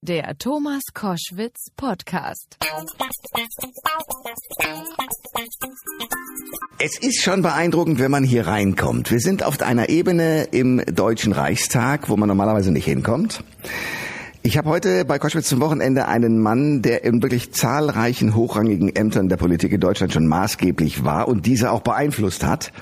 Der Thomas Koschwitz Podcast. Es ist schon beeindruckend, wenn man hier reinkommt. Wir sind auf einer Ebene im Deutschen Reichstag, wo man normalerweise nicht hinkommt. Ich habe heute bei Koschwitz zum Wochenende einen Mann, der in wirklich zahlreichen hochrangigen Ämtern der Politik in Deutschland schon maßgeblich war und diese auch beeinflusst hat.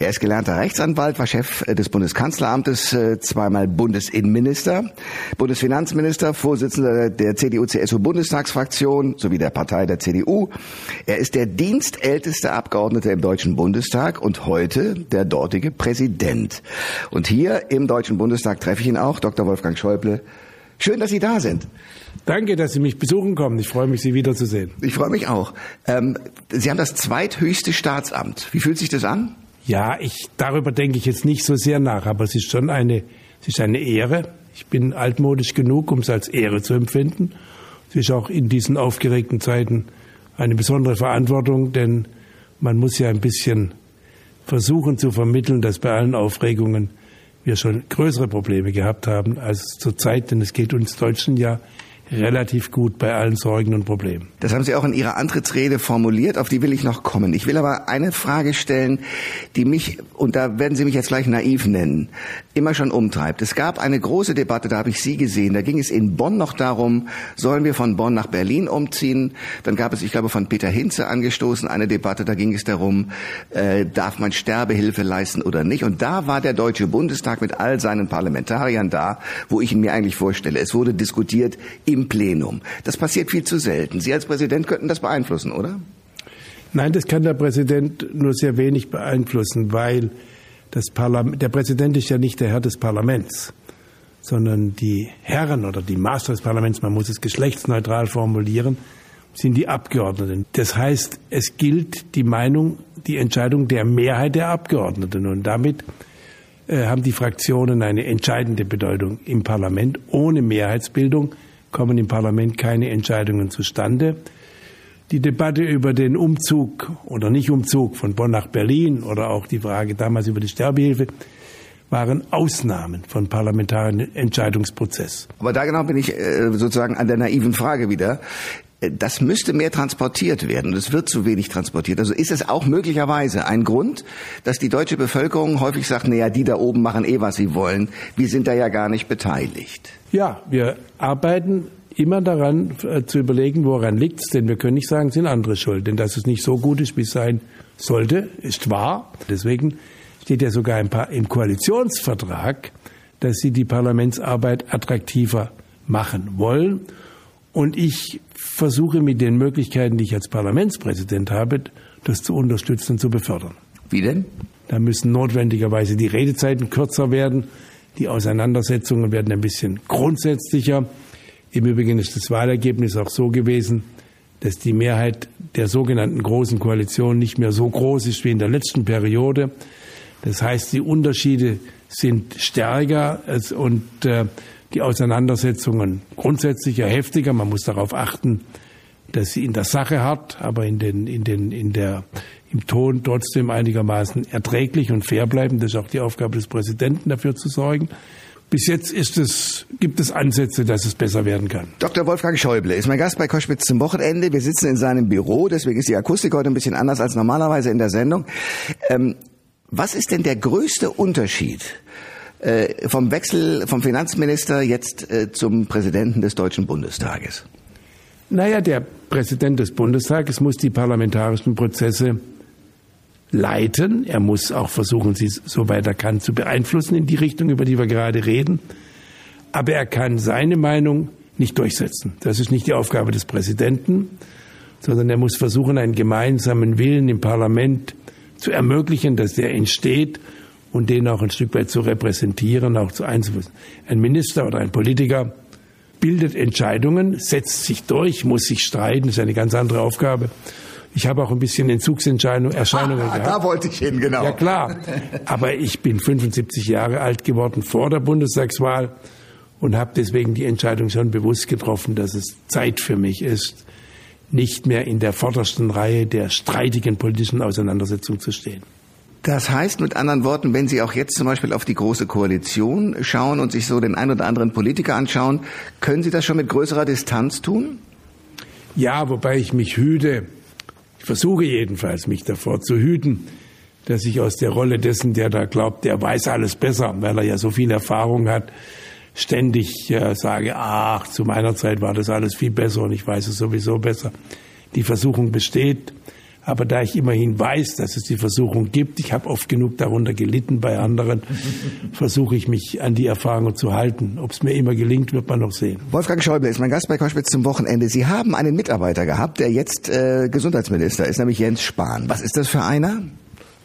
Er ist gelernter Rechtsanwalt, war Chef des Bundeskanzleramtes, äh, zweimal Bundesinnenminister, Bundesfinanzminister, Vorsitzender der CDU-CSU-Bundestagsfraktion sowie der Partei der CDU. Er ist der dienstälteste Abgeordnete im Deutschen Bundestag und heute der dortige Präsident. Und hier im Deutschen Bundestag treffe ich ihn auch, Dr. Wolfgang Schäuble. Schön, dass Sie da sind. Danke, dass Sie mich besuchen kommen. Ich freue mich, Sie wiederzusehen. Ich freue mich auch. Ähm, Sie haben das zweithöchste Staatsamt. Wie fühlt sich das an? Ja, ich, darüber denke ich jetzt nicht so sehr nach, aber es ist schon eine, es ist eine Ehre. Ich bin altmodisch genug, um es als Ehre zu empfinden. Es ist auch in diesen aufgeregten Zeiten eine besondere Verantwortung, denn man muss ja ein bisschen versuchen zu vermitteln, dass bei allen Aufregungen wir schon größere Probleme gehabt haben als zurzeit, denn es geht uns Deutschen ja relativ gut bei allen Sorgen und Problemen. Das haben Sie auch in Ihrer Antrittsrede formuliert, auf die will ich noch kommen. Ich will aber eine Frage stellen, die mich, und da werden Sie mich jetzt gleich naiv nennen, immer schon umtreibt. Es gab eine große Debatte, da habe ich Sie gesehen, da ging es in Bonn noch darum, sollen wir von Bonn nach Berlin umziehen? Dann gab es, ich glaube, von Peter Hinze angestoßen eine Debatte, da ging es darum, äh, darf man Sterbehilfe leisten oder nicht? Und da war der Deutsche Bundestag mit all seinen Parlamentariern da, wo ich ihn mir eigentlich vorstelle. Es wurde diskutiert, im Plenum. Das passiert viel zu selten. Sie als Präsident könnten das beeinflussen, oder? Nein, das kann der Präsident nur sehr wenig beeinflussen, weil das der Präsident ist ja nicht der Herr des Parlaments, sondern die Herren oder die Master des Parlaments, man muss es geschlechtsneutral formulieren, sind die Abgeordneten. Das heißt, es gilt die Meinung, die Entscheidung der Mehrheit der Abgeordneten und damit äh, haben die Fraktionen eine entscheidende Bedeutung im Parlament. Ohne Mehrheitsbildung kommen im Parlament keine Entscheidungen zustande. Die Debatte über den Umzug oder Nicht-Umzug von Bonn nach Berlin oder auch die Frage damals über die Sterbehilfe waren Ausnahmen von parlamentarischen Entscheidungsprozess. Aber da genau bin ich äh, sozusagen an der naiven Frage wieder. Äh, das müsste mehr transportiert werden und es wird zu wenig transportiert. Also ist es auch möglicherweise ein Grund, dass die deutsche Bevölkerung häufig sagt, naja, die da oben machen eh, was sie wollen. Wir sind da ja gar nicht beteiligt. Ja, wir arbeiten immer daran äh, zu überlegen, woran liegt es, denn wir können nicht sagen, sind andere schuld. Denn dass es nicht so gut ist, wie es sein sollte, ist wahr. Deswegen steht ja sogar im, im Koalitionsvertrag, dass sie die Parlamentsarbeit attraktiver machen wollen. Und ich versuche mit den Möglichkeiten, die ich als Parlamentspräsident habe, das zu unterstützen und zu befördern. Wie denn? Da müssen notwendigerweise die Redezeiten kürzer werden. Die Auseinandersetzungen werden ein bisschen grundsätzlicher. Im Übrigen ist das Wahlergebnis auch so gewesen, dass die Mehrheit der sogenannten Großen Koalition nicht mehr so groß ist wie in der letzten Periode. Das heißt, die Unterschiede sind stärker und äh, die Auseinandersetzungen grundsätzlich heftiger. Man muss darauf achten, dass sie in der Sache hart, aber in den, in den, in der, im Ton trotzdem einigermaßen erträglich und fair bleiben. Das ist auch die Aufgabe des Präsidenten, dafür zu sorgen. Bis jetzt ist es, gibt es Ansätze, dass es besser werden kann. Dr. Wolfgang Schäuble ist mein Gast bei Koschwitz zum Wochenende. Wir sitzen in seinem Büro, deswegen ist die Akustik heute ein bisschen anders als normalerweise in der Sendung. Ähm, was ist denn der größte Unterschied äh, vom Wechsel vom Finanzminister jetzt äh, zum Präsidenten des Deutschen Bundestages? Naja, der Präsident des Bundestages muss die parlamentarischen Prozesse leiten. Er muss auch versuchen, sie soweit er kann zu beeinflussen in die Richtung, über die wir gerade reden. Aber er kann seine Meinung nicht durchsetzen. Das ist nicht die Aufgabe des Präsidenten, sondern er muss versuchen, einen gemeinsamen Willen im Parlament zu ermöglichen, dass der entsteht und den auch ein Stück weit zu repräsentieren, auch zu einzuführen. Ein Minister oder ein Politiker bildet Entscheidungen, setzt sich durch, muss sich streiten, ist eine ganz andere Aufgabe ich habe auch ein bisschen Entzugserscheinungen ah, gehabt. Da wollte ich hin, genau. Ja klar. Aber ich bin 75 Jahre alt geworden vor der Bundestagswahl und habe deswegen die Entscheidung schon bewusst getroffen, dass es Zeit für mich ist, nicht mehr in der vordersten Reihe der streitigen politischen Auseinandersetzung zu stehen. Das heißt mit anderen Worten, wenn Sie auch jetzt zum Beispiel auf die große Koalition schauen und sich so den ein oder anderen Politiker anschauen, können Sie das schon mit größerer Distanz tun? Ja, wobei ich mich hüte, ich versuche jedenfalls, mich davor zu hüten, dass ich aus der Rolle dessen, der da glaubt, der weiß alles besser, weil er ja so viel Erfahrung hat, ständig äh, sage, ach, zu meiner Zeit war das alles viel besser und ich weiß es sowieso besser. Die Versuchung besteht, aber da ich immerhin weiß, dass es die Versuchung gibt, ich habe oft genug darunter gelitten bei anderen, versuche ich mich an die Erfahrungen zu halten. Ob es mir immer gelingt, wird man noch sehen. Wolfgang Schäuble ist mein Gast bei Koschwitz zum Wochenende. Sie haben einen Mitarbeiter gehabt, der jetzt äh, Gesundheitsminister ist, nämlich Jens Spahn. Was ist das für einer?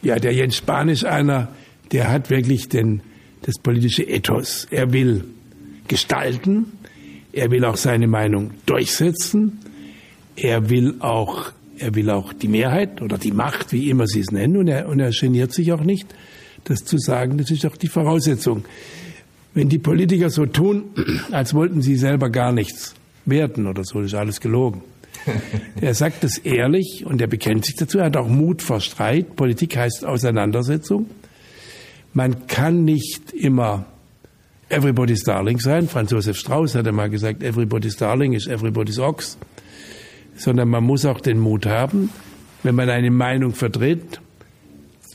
Ja, der Jens Spahn ist einer, der hat wirklich den, das politische Ethos. Er will gestalten, er will auch seine Meinung durchsetzen, er will auch, er will auch die Mehrheit oder die Macht, wie immer Sie es nennen, und er, und er geniert sich auch nicht, das zu sagen, das ist auch die Voraussetzung. Wenn die Politiker so tun, als wollten sie selber gar nichts werden oder so, ist alles gelogen. Er sagt es ehrlich und er bekennt sich dazu. Er hat auch Mut vor Streit. Politik heißt Auseinandersetzung. Man kann nicht immer everybody's darling sein. Franz Josef Strauß hat einmal gesagt, everybody's darling is everybody's ox. Sondern man muss auch den Mut haben, wenn man eine Meinung vertritt,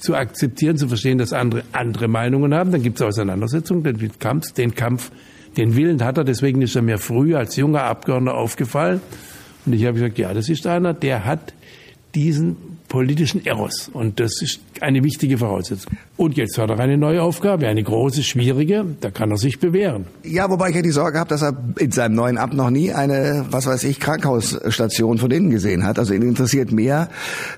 zu akzeptieren, zu verstehen, dass andere andere Meinungen haben. Dann gibt es Auseinandersetzungen, den Kampf, den Kampf, den Willen hat er. Deswegen ist er mir früh als junger Abgeordneter aufgefallen. Und ich habe gesagt, ja, das ist einer, der hat diesen politischen Eros. Und das ist eine wichtige Voraussetzung. Und jetzt hat er eine neue Aufgabe, eine große, schwierige. Da kann er sich bewähren. Ja, wobei ich ja die Sorge habe, dass er in seinem neuen Amt noch nie eine, was weiß ich, Krankenhausstation von innen gesehen hat. Also ihn interessiert mehr,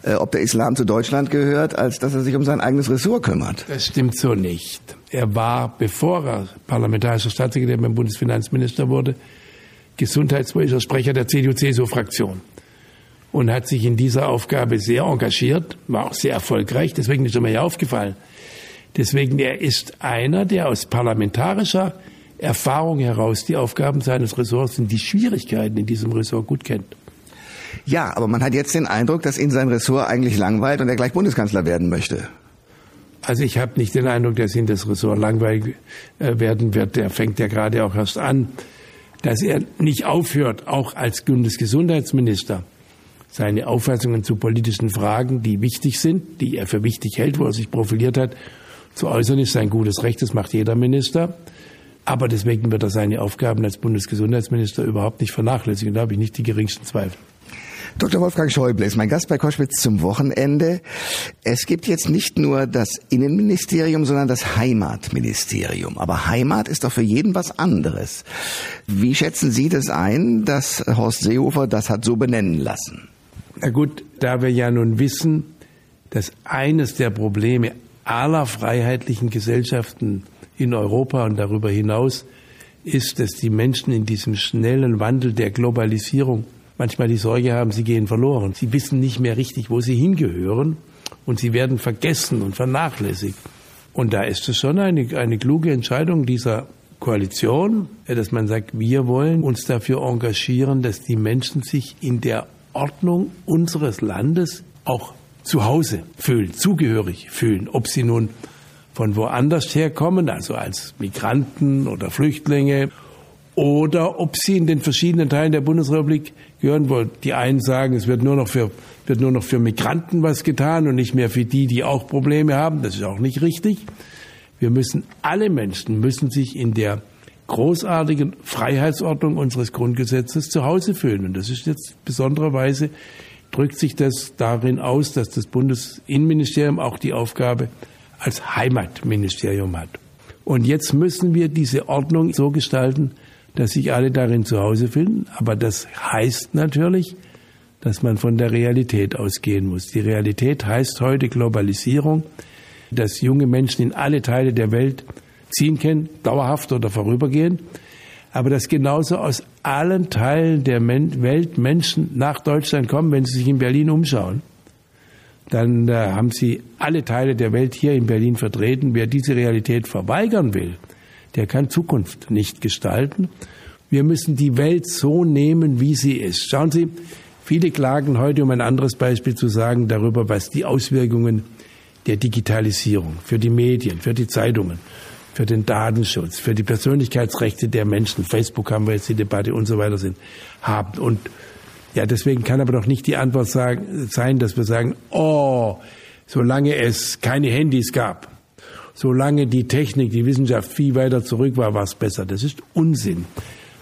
äh, ob der Islam zu Deutschland gehört, als dass er sich um sein eigenes Ressort kümmert. Das stimmt so nicht. Er war, bevor er parlamentarischer Staatssekretär beim Bundesfinanzminister wurde, gesundheitspolitischer Sprecher der CDU-CSU-Fraktion und hat sich in dieser Aufgabe sehr engagiert, war auch sehr erfolgreich. Deswegen ist er mir ja aufgefallen. Deswegen, er ist einer, der aus parlamentarischer Erfahrung heraus die Aufgaben seines Ressorts und die Schwierigkeiten in diesem Ressort gut kennt. Ja, aber man hat jetzt den Eindruck, dass ihn sein Ressort eigentlich langweilt und er gleich Bundeskanzler werden möchte. Also ich habe nicht den Eindruck, dass ihn das Ressort langweilig äh, werden wird. Der fängt ja gerade auch erst an dass er nicht aufhört, auch als Bundesgesundheitsminister seine Auffassungen zu politischen Fragen, die wichtig sind, die er für wichtig hält, wo er sich profiliert hat, zu äußern, ist sein gutes Recht, das macht jeder Minister. Aber deswegen wird er seine Aufgaben als Bundesgesundheitsminister überhaupt nicht vernachlässigen. Da habe ich nicht die geringsten Zweifel. Dr. Wolfgang Schäuble ist mein Gast bei Koschwitz zum Wochenende. Es gibt jetzt nicht nur das Innenministerium, sondern das Heimatministerium. Aber Heimat ist doch für jeden was anderes. Wie schätzen Sie das ein, dass Horst Seehofer das hat so benennen lassen? Na gut, da wir ja nun wissen, dass eines der Probleme aller freiheitlichen Gesellschaften in Europa und darüber hinaus ist, dass die Menschen in diesem schnellen Wandel der Globalisierung manchmal die Sorge haben, sie gehen verloren. Sie wissen nicht mehr richtig, wo sie hingehören und sie werden vergessen und vernachlässigt. Und da ist es schon eine, eine kluge Entscheidung dieser Koalition, dass man sagt, wir wollen uns dafür engagieren, dass die Menschen sich in der Ordnung unseres Landes auch zu Hause fühlen, zugehörig fühlen, ob sie nun von woanders herkommen, also als Migranten oder Flüchtlinge oder ob sie in den verschiedenen Teilen der Bundesrepublik gehören wollen. Die einen sagen, es wird nur noch für, wird nur noch für Migranten was getan und nicht mehr für die, die auch Probleme haben. Das ist auch nicht richtig. Wir müssen, alle Menschen müssen sich in der großartigen Freiheitsordnung unseres Grundgesetzes zu Hause fühlen. Und das ist jetzt besondererweise, drückt sich das darin aus, dass das Bundesinnenministerium auch die Aufgabe als Heimatministerium hat. Und jetzt müssen wir diese Ordnung so gestalten, dass sich alle darin zu Hause finden. Aber das heißt natürlich, dass man von der Realität ausgehen muss. Die Realität heißt heute Globalisierung, dass junge Menschen in alle Teile der Welt ziehen können, dauerhaft oder vorübergehend, aber dass genauso aus allen Teilen der Welt Menschen nach Deutschland kommen, wenn sie sich in Berlin umschauen. Dann äh, haben sie alle Teile der Welt hier in Berlin vertreten. Wer diese Realität verweigern will, der kann Zukunft nicht gestalten. Wir müssen die Welt so nehmen, wie sie ist. Schauen Sie, viele klagen heute, um ein anderes Beispiel zu sagen, darüber, was die Auswirkungen der Digitalisierung, für die Medien, für die Zeitungen, für den Datenschutz, für die Persönlichkeitsrechte der Menschen, Facebook haben wir jetzt die Debatte und so weiter sind, haben. Und ja, deswegen kann aber doch nicht die Antwort sagen, sein, dass wir sagen, oh, solange es keine Handys gab, solange die Technik, die Wissenschaft viel weiter zurück war, war es besser. Das ist Unsinn.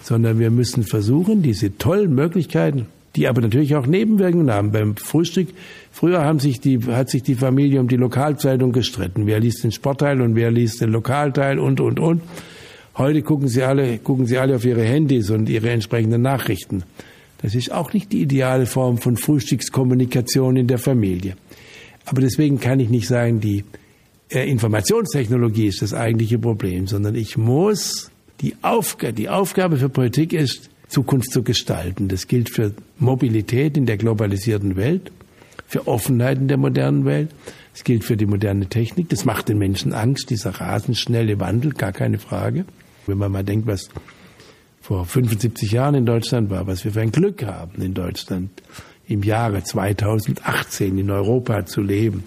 Sondern wir müssen versuchen, diese tollen Möglichkeiten, die aber natürlich auch Nebenwirkungen haben. Beim Frühstück, früher haben sich die, hat sich die Familie um die Lokalzeitung gestritten. Wer liest den Sportteil und wer liest den Lokalteil und, und, und. Heute gucken sie alle, gucken sie alle auf ihre Handys und ihre entsprechenden Nachrichten. Das ist auch nicht die ideale Form von Frühstückskommunikation in der Familie. Aber deswegen kann ich nicht sagen, die äh, Informationstechnologie ist das eigentliche Problem, sondern ich muss die Aufgabe, die Aufgabe für Politik ist, Zukunft zu gestalten. Das gilt für Mobilität in der globalisierten Welt, für Offenheit in der modernen Welt. Das gilt für die moderne Technik. Das macht den Menschen Angst, dieser rasend schnelle Wandel, gar keine Frage. Wenn man mal denkt, was vor 75 Jahren in Deutschland war, was wir für ein Glück haben in Deutschland im Jahre 2018 in Europa zu leben,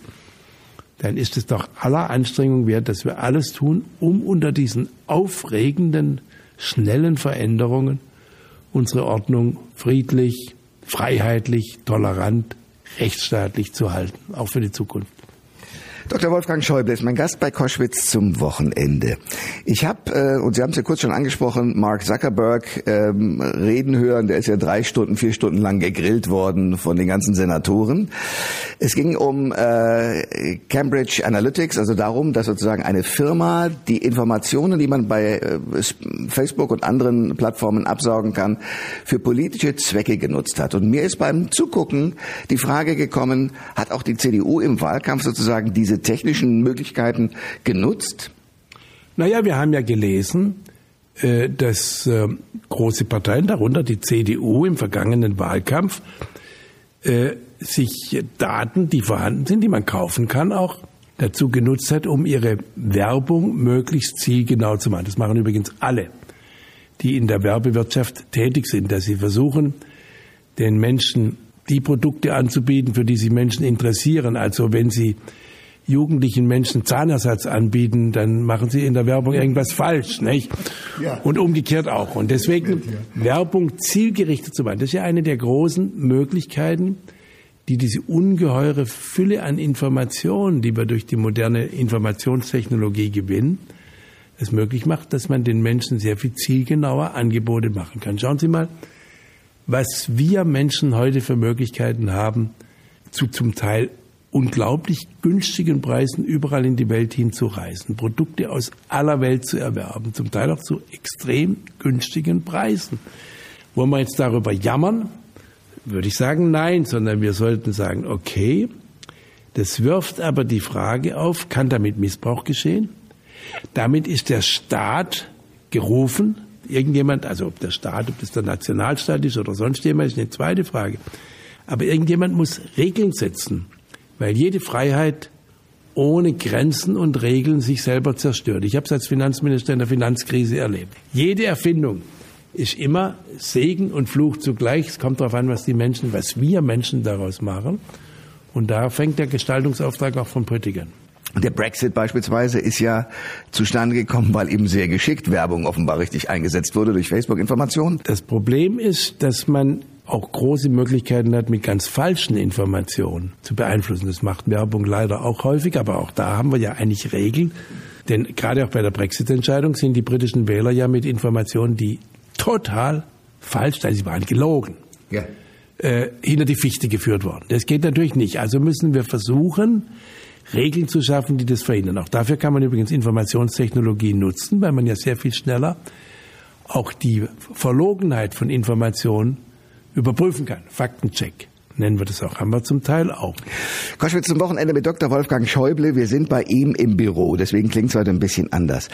dann ist es doch aller Anstrengung wert, dass wir alles tun, um unter diesen aufregenden, schnellen Veränderungen unsere Ordnung friedlich, freiheitlich, tolerant, rechtsstaatlich zu halten, auch für die Zukunft. Dr. Wolfgang Schäuble ist mein Gast bei Koschwitz zum Wochenende. Ich habe, äh, und Sie haben es ja kurz schon angesprochen, Mark Zuckerberg ähm, reden hören. Der ist ja drei Stunden, vier Stunden lang gegrillt worden von den ganzen Senatoren. Es ging um äh, Cambridge Analytics, also darum, dass sozusagen eine Firma die Informationen, die man bei äh, Facebook und anderen Plattformen absaugen kann, für politische Zwecke genutzt hat. Und mir ist beim Zugucken die Frage gekommen, hat auch die CDU im Wahlkampf sozusagen diese technischen Möglichkeiten genutzt? Naja, wir haben ja gelesen, äh, dass äh, große Parteien, darunter die CDU im vergangenen Wahlkampf, äh, sich Daten, die vorhanden sind, die man kaufen kann, auch dazu genutzt hat, um ihre Werbung möglichst zielgenau zu machen. Das machen übrigens alle, die in der Werbewirtschaft tätig sind, dass sie versuchen, den Menschen die Produkte anzubieten, für die sich Menschen interessieren. Also wenn sie jugendlichen Menschen Zahnersatz anbieten, dann machen sie in der Werbung irgendwas falsch, nicht? Ja. Und umgekehrt auch. Und deswegen Werbung zielgerichtet zu machen, das ist ja eine der großen Möglichkeiten, die diese ungeheure Fülle an Informationen, die wir durch die moderne Informationstechnologie gewinnen, es möglich macht, dass man den Menschen sehr viel zielgenauer Angebote machen kann. Schauen Sie mal, was wir Menschen heute für Möglichkeiten haben, zu zum Teil unglaublich günstigen Preisen überall in die Welt hinzureisen, Produkte aus aller Welt zu erwerben, zum Teil auch zu extrem günstigen Preisen. Wollen wir jetzt darüber jammern? Würde ich sagen, nein, sondern wir sollten sagen, okay, das wirft aber die Frage auf, kann damit Missbrauch geschehen? Damit ist der Staat gerufen, irgendjemand, also ob der Staat, ob das der Nationalstaat ist oder sonst jemand, ist eine zweite Frage. Aber irgendjemand muss Regeln setzen weil jede Freiheit ohne Grenzen und Regeln sich selber zerstört. Ich habe es als Finanzminister in der Finanzkrise erlebt. Jede Erfindung ist immer Segen und Fluch zugleich. Es kommt darauf an, was die Menschen, was wir Menschen daraus machen. Und da fängt der Gestaltungsauftrag auch von Politikern. Der Brexit beispielsweise ist ja zustande gekommen, weil eben sehr geschickt Werbung offenbar richtig eingesetzt wurde durch Facebook-Informationen. Das Problem ist, dass man auch große Möglichkeiten hat, mit ganz falschen Informationen zu beeinflussen. Das macht Werbung leider auch häufig, aber auch da haben wir ja eigentlich Regeln. Denn gerade auch bei der Brexit-Entscheidung sind die britischen Wähler ja mit Informationen, die total falsch, also sie waren gelogen, ja. äh, hinter die Fichte geführt worden. Das geht natürlich nicht. Also müssen wir versuchen, Regeln zu schaffen, die das verhindern. Auch dafür kann man übrigens Informationstechnologie nutzen, weil man ja sehr viel schneller auch die Verlogenheit von Informationen überprüfen kann. Faktencheck nennen wir das auch, haben wir zum Teil auch. Koschwitz zum Wochenende mit Dr. Wolfgang Schäuble. Wir sind bei ihm im Büro, deswegen klingt es heute ein bisschen anders.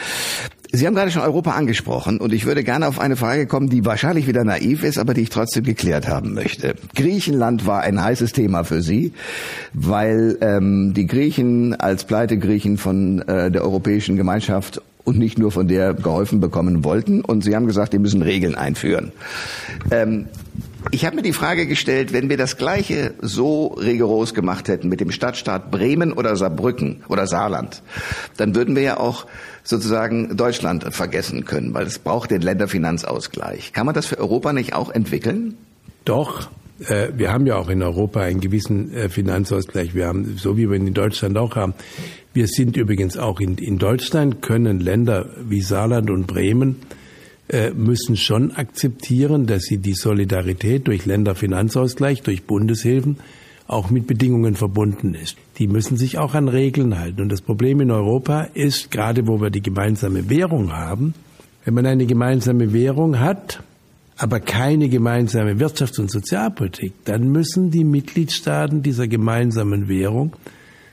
Sie haben gerade schon Europa angesprochen und ich würde gerne auf eine Frage kommen, die wahrscheinlich wieder naiv ist, aber die ich trotzdem geklärt haben möchte. Griechenland war ein heißes Thema für Sie, weil ähm, die Griechen als Pleitegriechen von äh, der Europäischen Gemeinschaft und nicht nur von der geholfen bekommen wollten und Sie haben gesagt, die müssen Regeln einführen. Ähm, Ich habe mir die Frage gestellt, wenn wir das Gleiche so rigoros gemacht hätten mit dem Stadtstaat Bremen oder Saarbrücken oder Saarland, dann würden wir ja auch sozusagen Deutschland vergessen können, weil es braucht den Länderfinanzausgleich. Kann man das für Europa nicht auch entwickeln? Doch. Äh, wir haben ja auch in Europa einen gewissen äh, Finanzausgleich. Wir haben, so wie wir ihn in Deutschland auch haben. Wir sind übrigens auch in, in Deutschland, können Länder wie Saarland und Bremen müssen schon akzeptieren, dass sie die Solidarität durch Länderfinanzausgleich, durch Bundeshilfen auch mit Bedingungen verbunden ist. Die müssen sich auch an Regeln halten. Und das Problem in Europa ist, gerade wo wir die gemeinsame Währung haben, wenn man eine gemeinsame Währung hat, aber keine gemeinsame Wirtschafts- und Sozialpolitik, dann müssen die Mitgliedstaaten dieser gemeinsamen Währung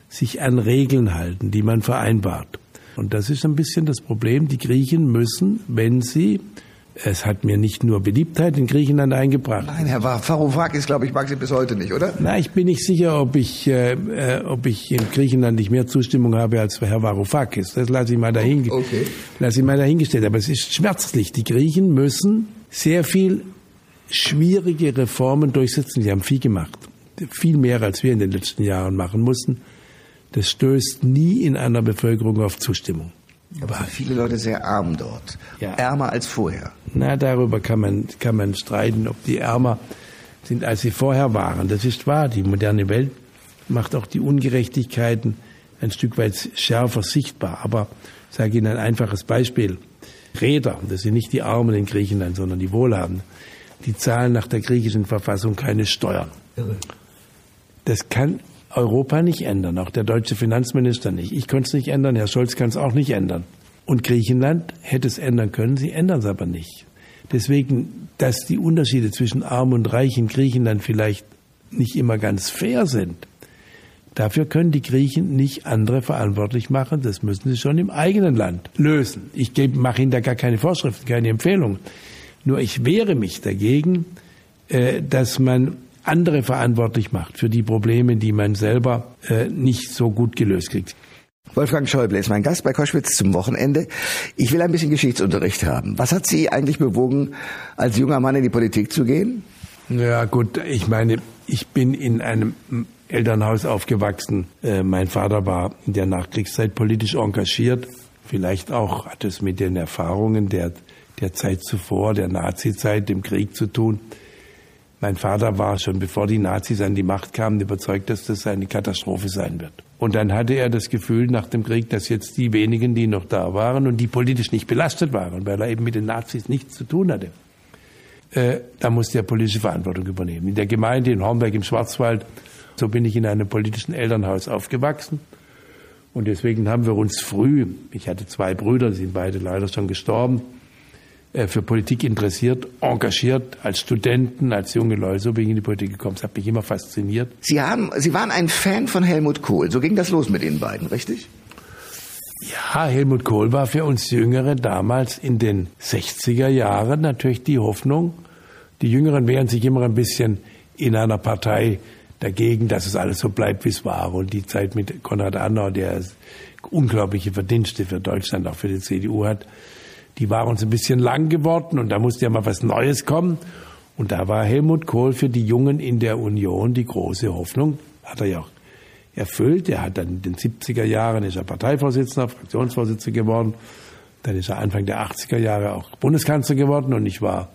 sich an Regeln halten, die man vereinbart. Und das ist ein bisschen das Problem. Die Griechen müssen, wenn sie es hat mir nicht nur Beliebtheit in Griechenland eingebracht. Nein, Herr Varoufakis, glaube ich, mag Sie bis heute nicht, oder? Na, ich bin nicht sicher, ob ich, äh, äh, ob ich in Griechenland nicht mehr Zustimmung habe als Herr Varoufakis. Das lasse ich mal dahin, okay. lasse ich mal dahingestellt. Aber es ist schmerzlich. Die Griechen müssen sehr viel schwierige Reformen durchsetzen. Sie haben viel gemacht. Viel mehr, als wir in den letzten Jahren machen mussten das stößt nie in einer Bevölkerung auf Zustimmung. Aber viele Leute sehr arm dort. Ja. Ärmer als vorher. Na, darüber kann man, kann man streiten, ob die ärmer sind, als sie vorher waren. Das ist wahr. Die moderne Welt macht auch die Ungerechtigkeiten ein Stück weit schärfer sichtbar. Aber ich sage Ihnen ein einfaches Beispiel. Räder, das sind nicht die Armen in Griechenland, sondern die Wohlhabenden, die zahlen nach der griechischen Verfassung keine Steuern. Das kann Europa nicht ändern, auch der deutsche Finanzminister nicht. Ich konnte es nicht ändern, Herr Scholz kann es auch nicht ändern. Und Griechenland hätte es ändern können, sie ändern es aber nicht. Deswegen, dass die Unterschiede zwischen Arm und Reich in Griechenland vielleicht nicht immer ganz fair sind, dafür können die Griechen nicht andere verantwortlich machen. Das müssen sie schon im eigenen Land lösen. Ich mache Ihnen da gar keine Vorschriften, keine Empfehlungen. Nur ich wehre mich dagegen, äh, dass man andere verantwortlich macht für die Probleme, die man selber äh, nicht so gut gelöst kriegt. Wolfgang Schäuble ist mein Gast bei Koschwitz zum Wochenende. Ich will ein bisschen Geschichtsunterricht haben. Was hat Sie eigentlich bewogen, als junger Mann in die Politik zu gehen? Ja gut, ich meine, ich bin in einem Elternhaus aufgewachsen. Äh, mein Vater war in der Nachkriegszeit politisch engagiert. Vielleicht auch hat es mit den Erfahrungen der, der Zeit zuvor, der Nazizeit, dem Krieg zu tun. Mein Vater war schon, bevor die Nazis an die Macht kamen, überzeugt, dass das eine Katastrophe sein wird. Und dann hatte er das Gefühl nach dem Krieg, dass jetzt die wenigen, die noch da waren und die politisch nicht belastet waren, weil er eben mit den Nazis nichts zu tun hatte, äh, da musste er politische Verantwortung übernehmen. In der Gemeinde in Hornberg im Schwarzwald, so bin ich in einem politischen Elternhaus aufgewachsen. Und deswegen haben wir uns früh, ich hatte zwei Brüder, die sind beide leider schon gestorben, für Politik interessiert, engagiert, als Studenten, als junge Leute. So bin ich in die Politik gekommen. Das hat mich immer fasziniert. Sie haben, Sie waren ein Fan von Helmut Kohl. So ging das los mit Ihnen beiden, richtig? Ja, Helmut Kohl war für uns Jüngere damals in den 60er Jahren natürlich die Hoffnung. Die Jüngeren wehren sich immer ein bisschen in einer Partei dagegen, dass es alles so bleibt, wie es war. Und die Zeit mit Konrad Adenauer, der unglaubliche Verdienste für Deutschland, auch für die CDU hat, die war uns ein bisschen lang geworden und da musste ja mal was Neues kommen. Und da war Helmut Kohl für die Jungen in der Union die große Hoffnung. Hat er ja auch erfüllt. Er hat dann in den 70er Jahren ist er Parteivorsitzender, Fraktionsvorsitzender geworden. Dann ist er Anfang der 80er Jahre auch Bundeskanzler geworden und ich war,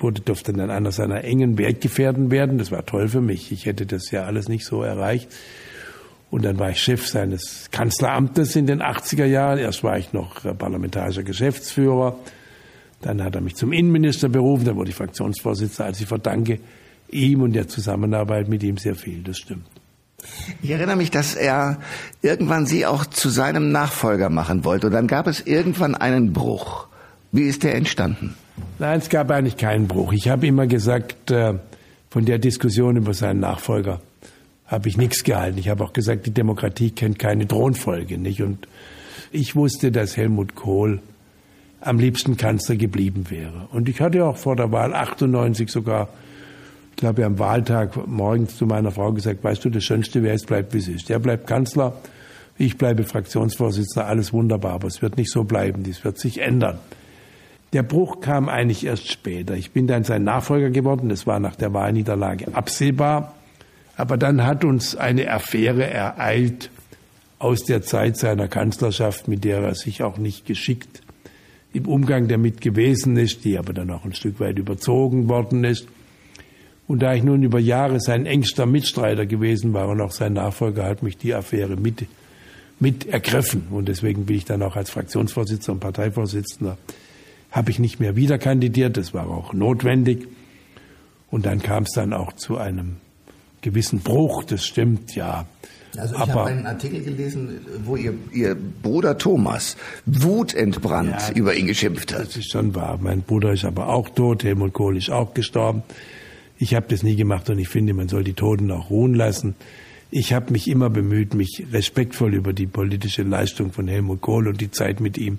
wurde, durfte dann einer seiner engen Werkgefährten werden. Das war toll für mich. Ich hätte das ja alles nicht so erreicht. Und dann war ich Chef seines Kanzleramtes in den 80er Jahren. Erst war ich noch äh, parlamentarischer Geschäftsführer. Dann hat er mich zum Innenminister berufen. Dann wurde ich Fraktionsvorsitzender. Also ich verdanke ihm und der Zusammenarbeit mit ihm sehr viel. Das stimmt. Ich erinnere mich, dass er irgendwann Sie auch zu seinem Nachfolger machen wollte. Und dann gab es irgendwann einen Bruch. Wie ist der entstanden? Nein, es gab eigentlich keinen Bruch. Ich habe immer gesagt, äh, von der Diskussion über seinen Nachfolger, habe ich nichts gehalten. Ich habe auch gesagt, die Demokratie kennt keine Thronfolge nicht. Und ich wusste, dass Helmut Kohl am liebsten Kanzler geblieben wäre. Und ich hatte auch vor der Wahl 98 sogar, ich glaube am Wahltag morgens zu meiner Frau gesagt, weißt du, das Schönste wäre, es bleibt wie es ist. Er bleibt Kanzler, ich bleibe Fraktionsvorsitzender, alles wunderbar, aber es wird nicht so bleiben, dies wird sich ändern. Der Bruch kam eigentlich erst später. Ich bin dann sein Nachfolger geworden. Das war nach der Wahlniederlage absehbar. Aber dann hat uns eine Affäre ereilt aus der Zeit seiner Kanzlerschaft, mit der er sich auch nicht geschickt im Umgang damit gewesen ist, die aber dann auch ein Stück weit überzogen worden ist. Und da ich nun über Jahre sein engster Mitstreiter gewesen war und auch sein Nachfolger, hat mich die Affäre mit, mit ergriffen. Und deswegen bin ich dann auch als Fraktionsvorsitzender und Parteivorsitzender, habe ich nicht mehr wieder kandidiert. Das war auch notwendig. Und dann kam es dann auch zu einem gewissen Bruch. Das stimmt, ja. Also ich habe einen Artikel gelesen, wo ihr, ihr Bruder Thomas wutentbrannt ja, über ihn geschimpft hat. Das ist schon wahr. Mein Bruder ist aber auch tot, Helmut Kohl ist auch gestorben. Ich habe das nie gemacht und ich finde, man soll die Toten auch ruhen lassen. Ich habe mich immer bemüht, mich respektvoll über die politische Leistung von Helmut Kohl und die Zeit mit ihm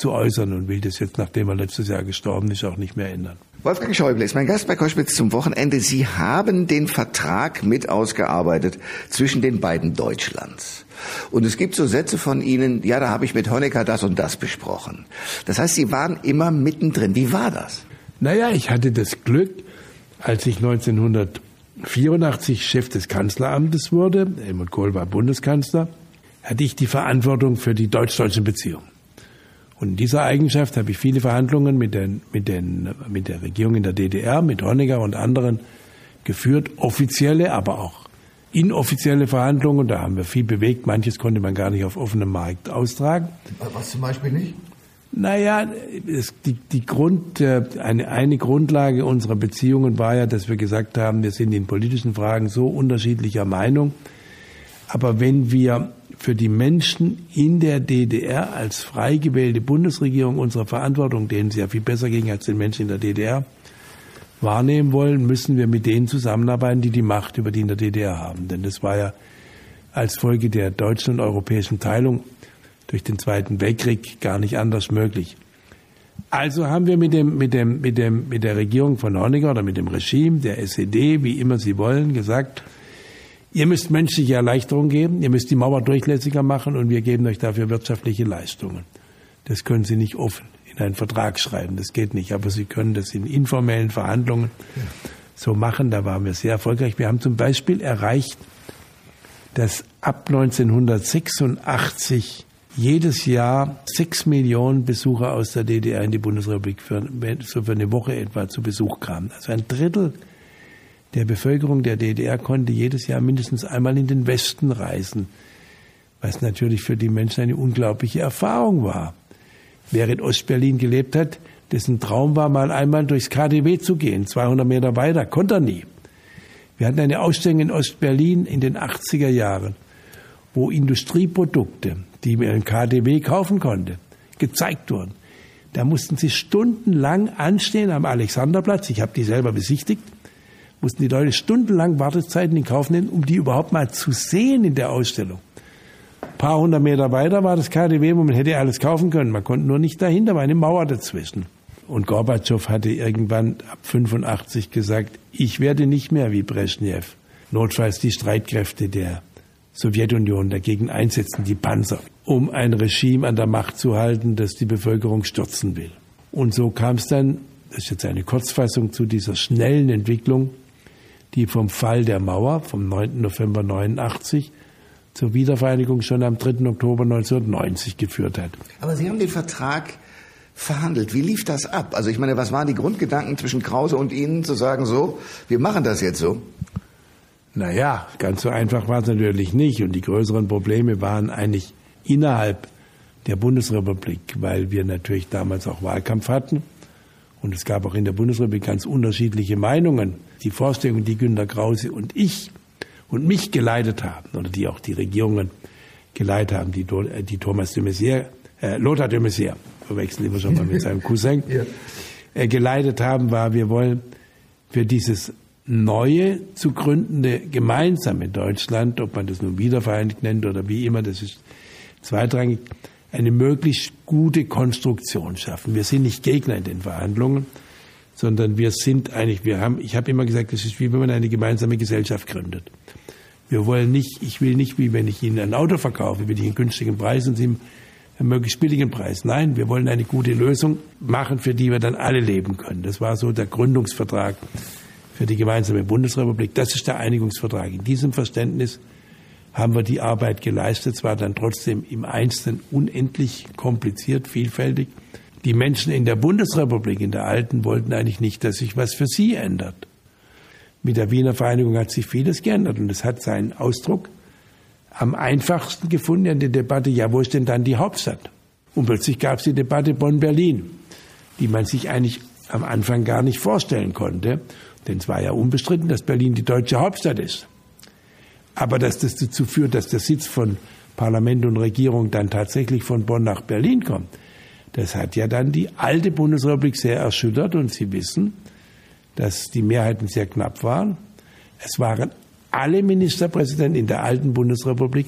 zu äußern und will das jetzt, nachdem er letztes Jahr gestorben ist, auch nicht mehr ändern. Wolfgang Schäuble ist mein Gast bei Koschwitz zum Wochenende. Sie haben den Vertrag mit ausgearbeitet zwischen den beiden Deutschlands. Und es gibt so Sätze von Ihnen, ja, da habe ich mit Honecker das und das besprochen. Das heißt, Sie waren immer mittendrin. Wie war das? Naja, ich hatte das Glück, als ich 1984 Chef des Kanzleramtes wurde, Helmut Kohl war Bundeskanzler, hatte ich die Verantwortung für die deutsch-deutschen Beziehungen. Und in dieser Eigenschaft habe ich viele Verhandlungen mit, den, mit, den, mit der Regierung in der DDR, mit Honecker und anderen geführt, offizielle, aber auch inoffizielle Verhandlungen. Da haben wir viel bewegt. Manches konnte man gar nicht auf offenem Markt austragen. Was zum Beispiel nicht? Naja, es, die, die Grund, äh, eine, eine Grundlage unserer Beziehungen war ja, dass wir gesagt haben, wir sind in politischen Fragen so unterschiedlicher Meinung. Aber wenn wir für die Menschen in der DDR als frei gewählte Bundesregierung unsere Verantwortung, denen es ja viel besser ging als den Menschen in der DDR, wahrnehmen wollen, müssen wir mit denen zusammenarbeiten, die die Macht über die in der DDR haben. Denn das war ja als Folge der deutschen und europäischen Teilung durch den Zweiten Weltkrieg gar nicht anders möglich. Also haben wir mit dem, mit dem, mit dem, mit der Regierung von Honecker oder mit dem Regime der SED, wie immer Sie wollen, gesagt, Ihr müsst menschliche Erleichterung geben, ihr müsst die Mauer durchlässiger machen und wir geben euch dafür wirtschaftliche Leistungen. Das können Sie nicht offen in einen Vertrag schreiben, das geht nicht, aber Sie können das in informellen Verhandlungen so machen. Da waren wir sehr erfolgreich. Wir haben zum Beispiel erreicht, dass ab 1986 jedes Jahr sechs Millionen Besucher aus der DDR in die Bundesrepublik für, so für eine Woche etwa zu Besuch kamen. Also ein Drittel der Bevölkerung der DDR konnte jedes Jahr mindestens einmal in den Westen reisen, was natürlich für die Menschen eine unglaubliche Erfahrung war. Wer in Ostberlin gelebt hat, dessen Traum war mal einmal durchs KDW zu gehen, 200 Meter weiter, konnte er nie. Wir hatten eine Ausstellung in Ostberlin in den 80er Jahren, wo Industrieprodukte, die man im KDW kaufen konnte, gezeigt wurden. Da mussten sie stundenlang anstehen am Alexanderplatz. Ich habe die selber besichtigt mussten die Leute stundenlang Wartezeiten in Kauf nehmen, um die überhaupt mal zu sehen in der Ausstellung. Ein paar hundert Meter weiter war das KDW, wo man hätte alles kaufen können. Man konnte nur nicht dahinter, war eine Mauer dazwischen. Und Gorbatschow hatte irgendwann ab 85 gesagt, ich werde nicht mehr wie Brezhnev notfalls die Streitkräfte der Sowjetunion dagegen einsetzen, die Panzer, um ein Regime an der Macht zu halten, das die Bevölkerung stürzen will. Und so kam es dann, das ist jetzt eine Kurzfassung zu dieser schnellen Entwicklung, die vom Fall der Mauer vom 9. November 89 zur Wiedervereinigung schon am 3. Oktober 1990 geführt hat. Aber Sie haben den Vertrag verhandelt. Wie lief das ab? Also ich meine, was waren die Grundgedanken zwischen Krause und Ihnen zu sagen, so, wir machen das jetzt so? Naja, ganz so einfach war es natürlich nicht. Und die größeren Probleme waren eigentlich innerhalb der Bundesrepublik, weil wir natürlich damals auch Wahlkampf hatten. Und es gab auch in der Bundesrepublik ganz unterschiedliche Meinungen. Die Vorstellungen, die Günter Krause und ich und mich geleitet haben, oder die auch die Regierungen geleitet haben, die, äh, die Thomas de Maizière, äh, Lothar de Maizière, verwechseln immer schon mal mit seinem Cousin, ja. äh, geleitet haben, war, wir wollen für dieses neue zu gründende gemeinsame Deutschland, ob man das nun wiedervereinigt nennt oder wie immer, das ist zweitrangig, eine möglichst gute Konstruktion schaffen. Wir sind nicht Gegner in den Verhandlungen, sondern wir sind eigentlich, wir haben, ich habe immer gesagt, es ist wie wenn man eine gemeinsame Gesellschaft gründet. Wir wollen nicht, ich will nicht, wie wenn ich Ihnen ein Auto verkaufe, will ich einen günstigen Preis und Sie einen möglichst billigen Preis. Nein, wir wollen eine gute Lösung machen, für die wir dann alle leben können. Das war so der Gründungsvertrag für die gemeinsame Bundesrepublik. Das ist der Einigungsvertrag. In diesem Verständnis haben wir die Arbeit geleistet. Es war dann trotzdem im Einzelnen unendlich kompliziert, vielfältig. Die Menschen in der Bundesrepublik, in der alten, wollten eigentlich nicht, dass sich was für sie ändert. Mit der Wiener Vereinigung hat sich vieles geändert und es hat seinen Ausdruck am einfachsten gefunden in der Debatte, ja, wo ist denn dann die Hauptstadt? Und plötzlich gab es die Debatte Bonn-Berlin, die man sich eigentlich am Anfang gar nicht vorstellen konnte, denn es war ja unbestritten, dass Berlin die deutsche Hauptstadt ist. Aber dass das dazu führt, dass der Sitz von Parlament und Regierung dann tatsächlich von Bonn nach Berlin kommt, das hat ja dann die alte Bundesrepublik sehr erschüttert und Sie wissen, dass die Mehrheiten sehr knapp waren. Es waren alle Ministerpräsidenten in der alten Bundesrepublik,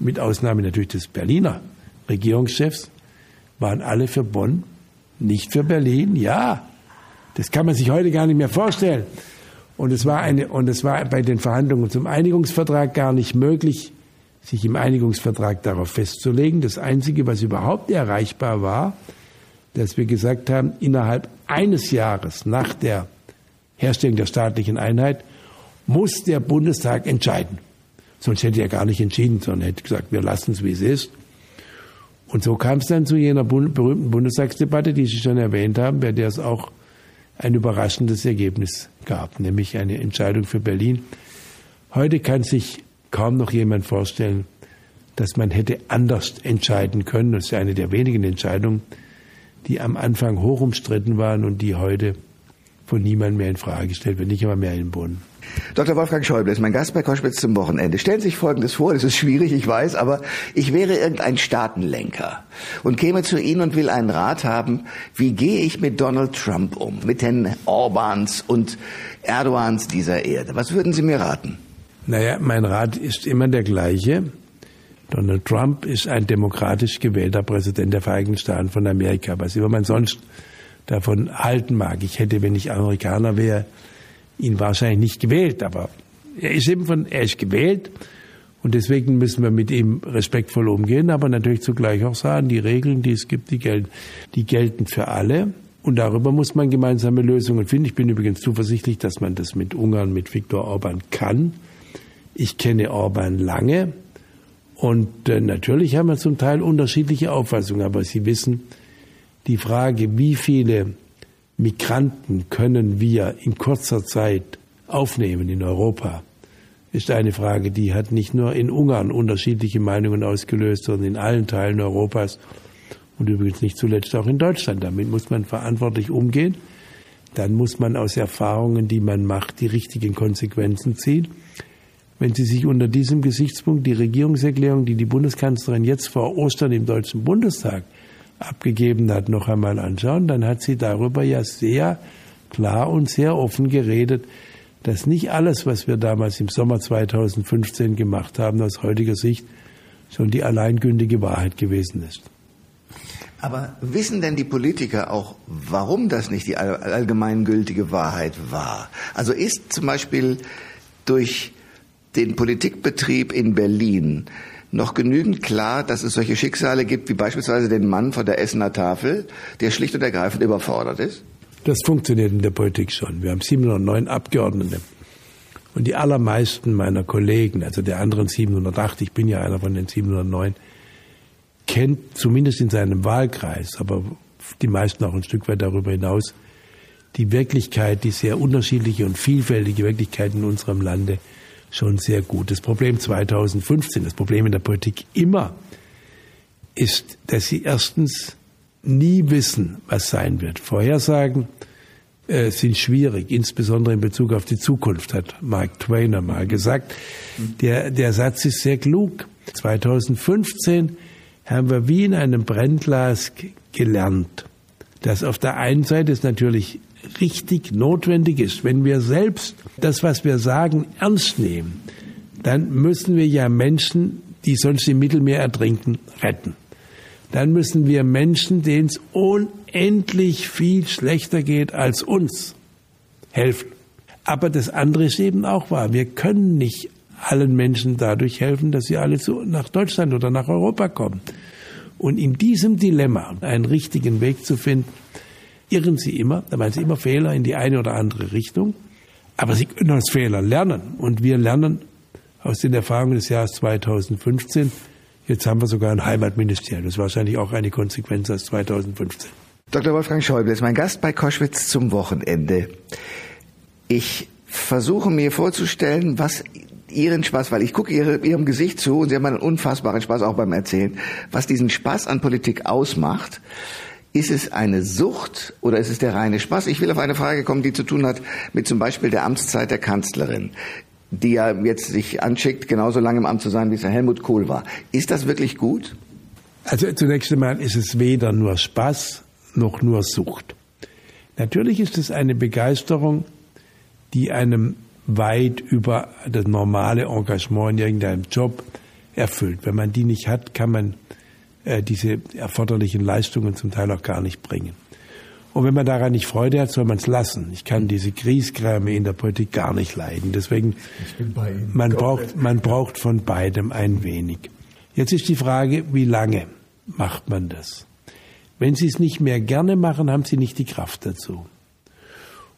mit Ausnahme natürlich des Berliner Regierungschefs, waren alle für Bonn, nicht für Berlin. Ja, das kann man sich heute gar nicht mehr vorstellen. Und es war eine, und es war bei den Verhandlungen zum Einigungsvertrag gar nicht möglich, sich im Einigungsvertrag darauf festzulegen. Das Einzige, was überhaupt erreichbar war, dass wir gesagt haben, innerhalb eines Jahres nach der Herstellung der staatlichen Einheit muss der Bundestag entscheiden. Sonst hätte er gar nicht entschieden, sondern hätte gesagt, wir lassen es, wie es ist. Und so kam es dann zu jener berühmten Bundestagsdebatte, die Sie schon erwähnt haben, bei der es auch ein überraschendes Ergebnis gab, nämlich eine Entscheidung für Berlin. Heute kann sich kaum noch jemand vorstellen, dass man hätte anders entscheiden können. Das ist eine der wenigen Entscheidungen, die am Anfang hoch umstritten waren und die heute von niemandem mehr in Frage gestellt wird, nicht immer mehr in Bonn. Dr. Wolfgang Schäuble ist mein Gast bei Koschwitz zum Wochenende. Stellen Sie sich Folgendes vor, das ist schwierig, ich weiß, aber ich wäre irgendein Staatenlenker und käme zu Ihnen und will einen Rat haben, wie gehe ich mit Donald Trump um, mit den Orbans und Erdogans dieser Erde. Was würden Sie mir raten? Naja, mein Rat ist immer der gleiche. Donald Trump ist ein demokratisch gewählter Präsident der Vereinigten Staaten von Amerika. Was immer man sonst davon halten mag. Ich hätte, wenn ich Amerikaner wäre, ihn wahrscheinlich nicht gewählt, aber er ist eben von, er ist gewählt und deswegen müssen wir mit ihm respektvoll umgehen, aber natürlich zugleich auch sagen, die Regeln, die es gibt, die gelten, die gelten für alle. Und darüber muss man gemeinsame Lösungen finden. Ich bin übrigens zuversichtlich, dass man das mit Ungarn, mit Viktor Orban kann. Ich kenne Orban lange und äh, natürlich haben wir zum Teil unterschiedliche Auffassungen, aber Sie wissen, die Frage, wie viele Migranten können wir in kurzer Zeit aufnehmen in Europa, ist eine Frage, die hat nicht nur in Ungarn unterschiedliche Meinungen ausgelöst, sondern in allen Teilen Europas und übrigens nicht zuletzt auch in Deutschland. Damit muss man verantwortlich umgehen. Dann muss man aus Erfahrungen, die man macht, die richtigen Konsequenzen ziehen. Wenn Sie sich unter diesem Gesichtspunkt die Regierungserklärung, die die Bundeskanzlerin jetzt vor Ostern im Deutschen Bundestag abgegeben hat, noch einmal anschauen, dann hat sie darüber ja sehr klar und sehr offen geredet, dass nicht alles, was wir damals im Sommer 2015 gemacht haben, aus heutiger Sicht schon die alleingültige Wahrheit gewesen ist. Aber wissen denn die Politiker auch, warum das nicht die allgemeingültige Wahrheit war? Also ist zum Beispiel durch den Politikbetrieb in Berlin noch genügend klar, dass es solche Schicksale gibt, wie beispielsweise den Mann vor der Essener Tafel, der schlicht und ergreifend überfordert ist? Das funktioniert in der Politik schon. Wir haben 709 Abgeordnete. Und die allermeisten meiner Kollegen, also der anderen 708, ich bin ja einer von den 709, kennt zumindest in seinem Wahlkreis, aber die meisten auch ein Stück weit darüber hinaus, die Wirklichkeit, die sehr unterschiedliche und vielfältige Wirklichkeit in unserem Lande schon sehr gut. Das Problem 2015, das Problem in der Politik immer, ist, dass sie erstens nie wissen, was sein wird. Vorhersagen äh, sind schwierig, insbesondere in Bezug auf die Zukunft, hat Mark Twain einmal gesagt. Der, der Satz ist sehr klug. 2015 haben wir wie in einem Brennglas gelernt, dass auf der einen Seite es natürlich richtig notwendig ist, wenn wir selbst das, was wir sagen, ernst nehmen, dann müssen wir ja Menschen, die sonst im Mittelmeer ertrinken, retten. Dann müssen wir Menschen, denen es unendlich viel schlechter geht als uns, helfen. Aber das andere ist eben auch wahr. Wir können nicht allen Menschen dadurch helfen, dass sie alle zu, nach Deutschland oder nach Europa kommen. Und in diesem Dilemma einen richtigen Weg zu finden, irren Sie immer, da machen Sie immer Fehler in die eine oder andere Richtung. Aber Sie können aus Fehlern lernen. Und wir lernen aus den Erfahrungen des Jahres 2015. Jetzt haben wir sogar ein Heimatministerium. Das ist wahrscheinlich auch eine Konsequenz aus 2015. Dr. Wolfgang Schäuble ist mein Gast bei Koschwitz zum Wochenende. Ich versuche mir vorzustellen, was Ihren Spaß, weil ich gucke ihre, Ihrem Gesicht zu und Sie haben einen unfassbaren Spaß auch beim Erzählen, was diesen Spaß an Politik ausmacht. Ist es eine Sucht oder ist es der reine Spaß? Ich will auf eine Frage kommen, die zu tun hat mit zum Beispiel der Amtszeit der Kanzlerin, die ja jetzt sich anschickt, genauso lange im Amt zu sein, wie es Helmut Kohl war. Ist das wirklich gut? Also zunächst einmal ist es weder nur Spaß noch nur Sucht. Natürlich ist es eine Begeisterung, die einem weit über das normale Engagement in irgendeinem Job erfüllt. Wenn man die nicht hat, kann man äh, diese erforderlichen Leistungen zum Teil auch gar nicht bringen. Und wenn man daran nicht Freude hat, soll man es lassen. Ich kann diese Griesgräme in der Politik gar nicht leiden. Deswegen, man braucht, man braucht von beidem ein wenig. Jetzt ist die Frage, wie lange macht man das? Wenn Sie es nicht mehr gerne machen, haben Sie nicht die Kraft dazu.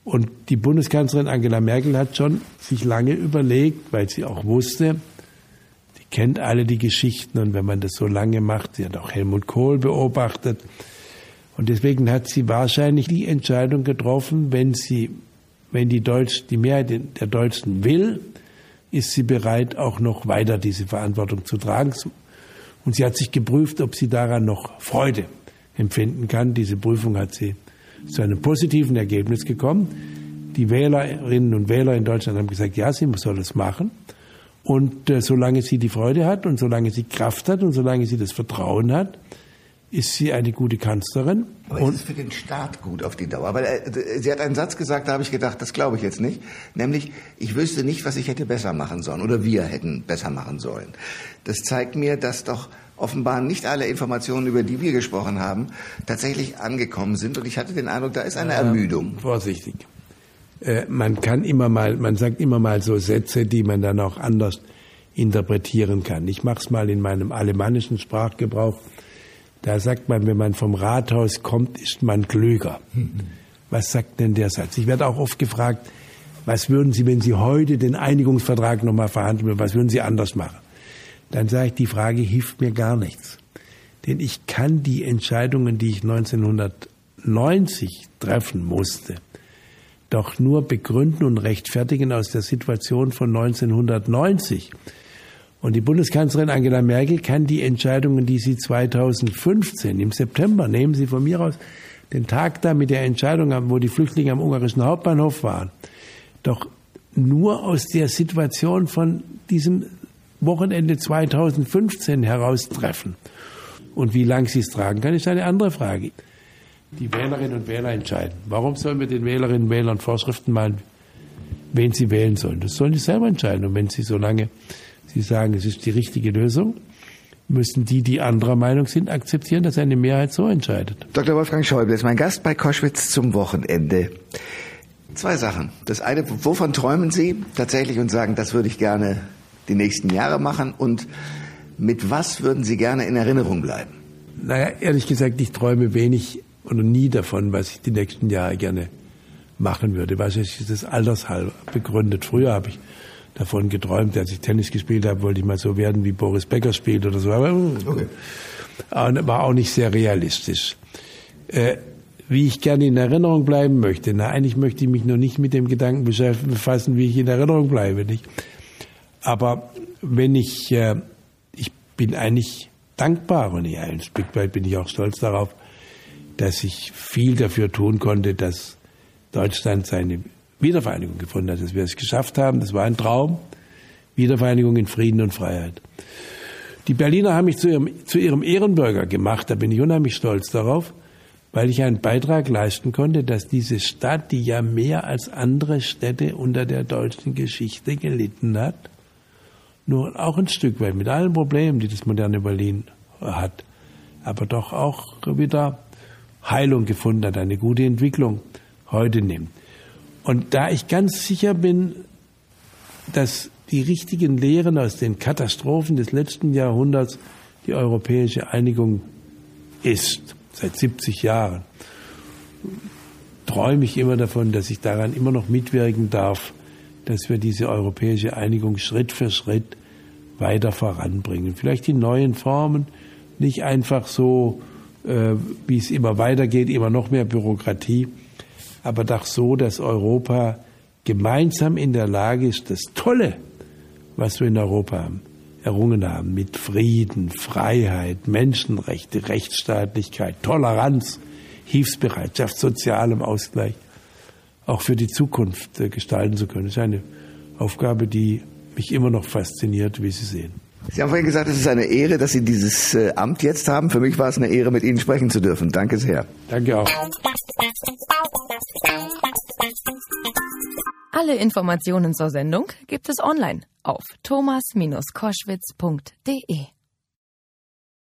Und die Bundeskanzlerin Angela Merkel hat schon sich lange überlegt, weil sie auch wusste, kennt alle die Geschichten und wenn man das so lange macht, sie hat auch Helmut Kohl beobachtet und deswegen hat sie wahrscheinlich die Entscheidung getroffen, wenn sie, wenn die Deutsch, die Mehrheit der Deutschen will, ist sie bereit, auch noch weiter diese Verantwortung zu tragen. Und sie hat sich geprüft, ob sie daran noch Freude empfinden kann. Diese Prüfung hat sie zu einem positiven Ergebnis gekommen. Die Wählerinnen und Wähler in Deutschland haben gesagt, ja, sie soll es machen. Und äh, solange sie die Freude hat und solange sie Kraft hat und solange sie das Vertrauen hat, ist sie eine gute Kanzlerin. Aber und ist es für den Staat gut auf die Dauer? Weil äh, sie hat einen Satz gesagt, da habe ich gedacht, das glaube ich jetzt nicht. Nämlich, ich wüsste nicht, was ich hätte besser machen sollen oder wir hätten besser machen sollen. Das zeigt mir, dass doch offenbar nicht alle Informationen, über die wir gesprochen haben, tatsächlich angekommen sind. Und ich hatte den Eindruck, da ist eine Ermüdung. Vorsichtig. Äh, man kann immer mal, man sagt immer mal so Sätze, die man dann auch anders interpretieren kann. Ich mache es mal in meinem alemannischen Sprachgebrauch. Da sagt man, wenn man vom Rathaus kommt, ist man klüger. Was sagt denn der Satz? Ich werde auch oft gefragt, was würden Sie, wenn Sie heute den Einigungsvertrag nochmal verhandeln würden, was würden Sie anders machen? Dann sage ich, die Frage hilft mir gar nichts. Denn ich kann die Entscheidungen, die ich 1990 treffen musste, doch nur begründen und rechtfertigen aus der Situation von 1990. Und die Bundeskanzlerin Angela Merkel kann die Entscheidungen, die sie 2015 im September, nehmen Sie von mir aus, den Tag da mit der Entscheidung, wo die Flüchtlinge am ungarischen Hauptbahnhof waren, doch nur aus der Situation von diesem Wochenende 2015 heraustreffen. Und wie lang sie es tragen kann, ist eine andere Frage die Wählerinnen und Wähler entscheiden. Warum sollen wir den Wählerinnen und Wählern Vorschriften machen, wen sie wählen sollen? Das sollen die selber entscheiden. Und wenn sie solange sie sagen, es ist die richtige Lösung, müssen die, die anderer Meinung sind, akzeptieren, dass eine Mehrheit so entscheidet. Dr. Wolfgang Schäuble ist mein Gast bei Koschwitz zum Wochenende. Zwei Sachen. Das eine, wovon träumen Sie tatsächlich und sagen, das würde ich gerne die nächsten Jahre machen? Und mit was würden Sie gerne in Erinnerung bleiben? Naja, ehrlich gesagt, ich träume wenig oder nie davon, was ich die nächsten Jahre gerne machen würde. Wahrscheinlich ist das altershalber begründet. Früher habe ich davon geträumt, als ich Tennis gespielt habe, wollte ich mal so werden, wie Boris Becker spielt oder so. Aber okay. war auch nicht sehr realistisch. Äh, wie ich gerne in Erinnerung bleiben möchte. Na, eigentlich möchte ich mich noch nicht mit dem Gedanken befassen, wie ich in Erinnerung bleibe. Nicht? Aber wenn ich, äh, ich bin eigentlich dankbar und ja, ein Stück weit bin ich auch stolz darauf, dass ich viel dafür tun konnte, dass Deutschland seine Wiedervereinigung gefunden hat, dass wir es geschafft haben. Das war ein Traum. Wiedervereinigung in Frieden und Freiheit. Die Berliner haben mich zu ihrem, zu ihrem Ehrenbürger gemacht. Da bin ich unheimlich stolz darauf, weil ich einen Beitrag leisten konnte, dass diese Stadt, die ja mehr als andere Städte unter der deutschen Geschichte gelitten hat, nur auch ein Stück weit mit allen Problemen, die das moderne Berlin hat, aber doch auch wieder Heilung gefunden hat, eine gute Entwicklung heute nimmt. Und da ich ganz sicher bin, dass die richtigen Lehren aus den Katastrophen des letzten Jahrhunderts die europäische Einigung ist, seit 70 Jahren, träume ich immer davon, dass ich daran immer noch mitwirken darf, dass wir diese europäische Einigung Schritt für Schritt weiter voranbringen. Vielleicht in neuen Formen, nicht einfach so, wie es immer weitergeht, immer noch mehr Bürokratie, aber doch so, dass Europa gemeinsam in der Lage ist, das Tolle, was wir in Europa haben, errungen haben, mit Frieden, Freiheit, Menschenrechte, Rechtsstaatlichkeit, Toleranz, Hilfsbereitschaft, sozialem Ausgleich, auch für die Zukunft äh, gestalten zu können. Das ist eine Aufgabe, die mich immer noch fasziniert, wie Sie sehen. Sie haben vorhin gesagt, es ist eine Ehre, dass Sie dieses äh, Amt jetzt haben. Für mich war es eine Ehre, mit Ihnen sprechen zu dürfen. Danke sehr. Danke auch. Alle Informationen zur Sendung gibt es online auf thomas-koschwitz.de.